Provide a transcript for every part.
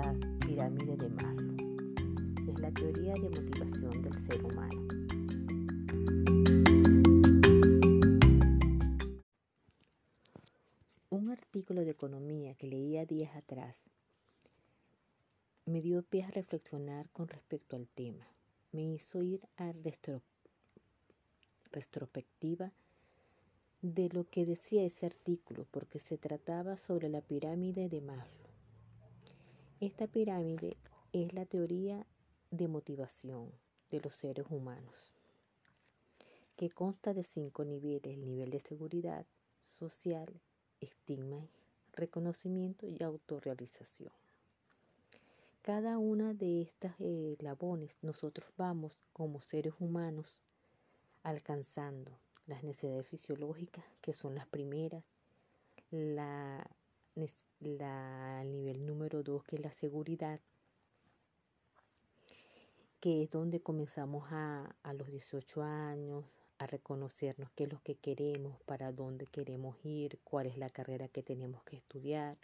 de Maslow. Es la teoría de motivación del ser humano. Un artículo de economía que leía días atrás me dio pie a reflexionar con respecto al tema. Me hizo ir a retrospectiva de lo que decía ese artículo, porque se trataba sobre la pirámide de Maslow. Esta pirámide es la teoría de motivación de los seres humanos, que consta de cinco niveles, el nivel de seguridad social, estigma, reconocimiento y autorrealización. Cada una de estas eh, eslabones nosotros vamos como seres humanos alcanzando las necesidades fisiológicas, que son las primeras, la, nivel número dos, que es la seguridad, que es donde comenzamos a, a los 18 años a reconocernos qué es lo que queremos, para dónde queremos ir, cuál es la carrera que tenemos que estudiar.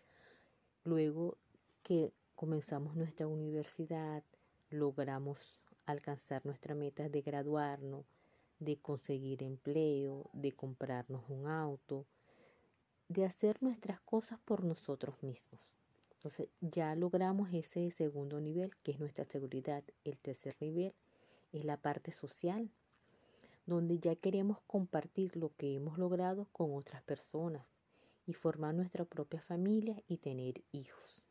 Luego que comenzamos nuestra universidad, logramos alcanzar nuestra meta de graduarnos, de conseguir empleo, de comprarnos un auto, de hacer nuestras cosas por nosotros mismos. Entonces ya logramos ese segundo nivel, que es nuestra seguridad. El tercer nivel es la parte social, donde ya queremos compartir lo que hemos logrado con otras personas y formar nuestra propia familia y tener hijos.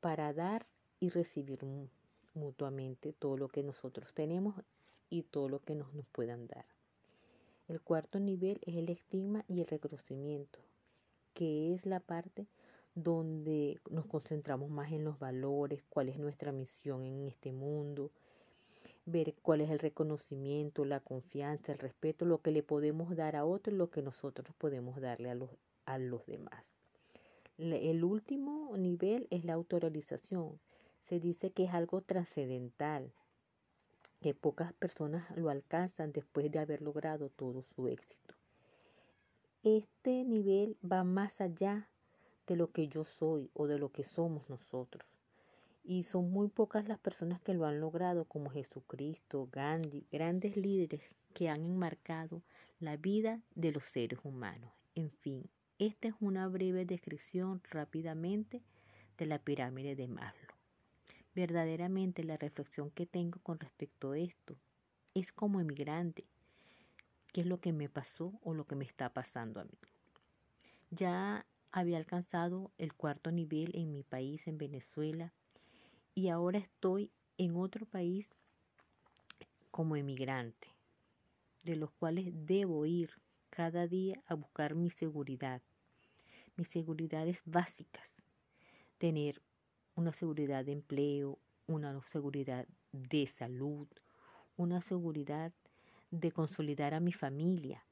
Para dar y recibir mutuamente todo lo que nosotros tenemos y todo lo que nos, nos puedan dar. El cuarto nivel es el estigma y el reconocimiento, que es la parte donde nos concentramos más en los valores, cuál es nuestra misión en este mundo, ver cuál es el reconocimiento, la confianza, el respeto, lo que le podemos dar a otros, lo que nosotros podemos darle a los, a los demás. El último nivel es la autorrealización. Se dice que es algo trascendental, que pocas personas lo alcanzan después de haber logrado todo su éxito. Este nivel va más allá de lo que yo soy o de lo que somos nosotros. Y son muy pocas las personas que lo han logrado, como Jesucristo, Gandhi, grandes líderes que han enmarcado la vida de los seres humanos. En fin, esta es una breve descripción rápidamente de la pirámide de Maslow. Verdaderamente la reflexión que tengo con respecto a esto es como emigrante, qué es lo que me pasó o lo que me está pasando a mí. Ya había alcanzado el cuarto nivel en mi país, en Venezuela, y ahora estoy en otro país como emigrante, de los cuales debo ir cada día a buscar mi seguridad, mis seguridades básicas, tener una seguridad de empleo, una seguridad de salud, una seguridad de consolidar a mi familia.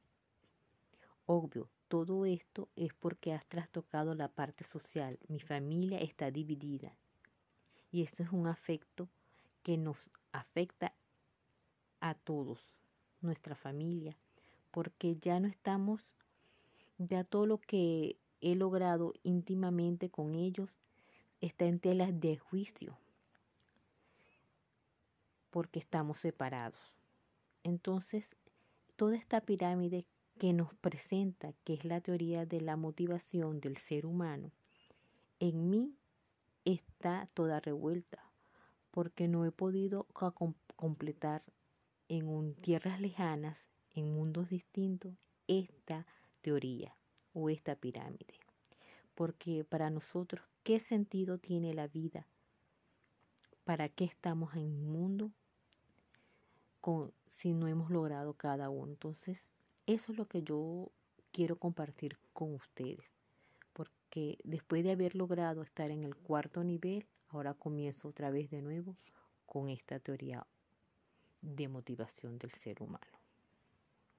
Obvio, todo esto es porque has trastocado la parte social. Mi familia está dividida. Y esto es un afecto que nos afecta a todos, nuestra familia, porque ya no estamos, ya todo lo que he logrado íntimamente con ellos está en telas de juicio porque estamos separados. Entonces, toda esta pirámide que nos presenta, que es la teoría de la motivación del ser humano, en mí está toda revuelta, porque no he podido completar en tierras lejanas, en mundos distintos, esta teoría o esta pirámide. Porque para nosotros ¿Qué sentido tiene la vida? ¿Para qué estamos en el mundo con, si no hemos logrado cada uno? Entonces, eso es lo que yo quiero compartir con ustedes. Porque después de haber logrado estar en el cuarto nivel, ahora comienzo otra vez de nuevo con esta teoría de motivación del ser humano.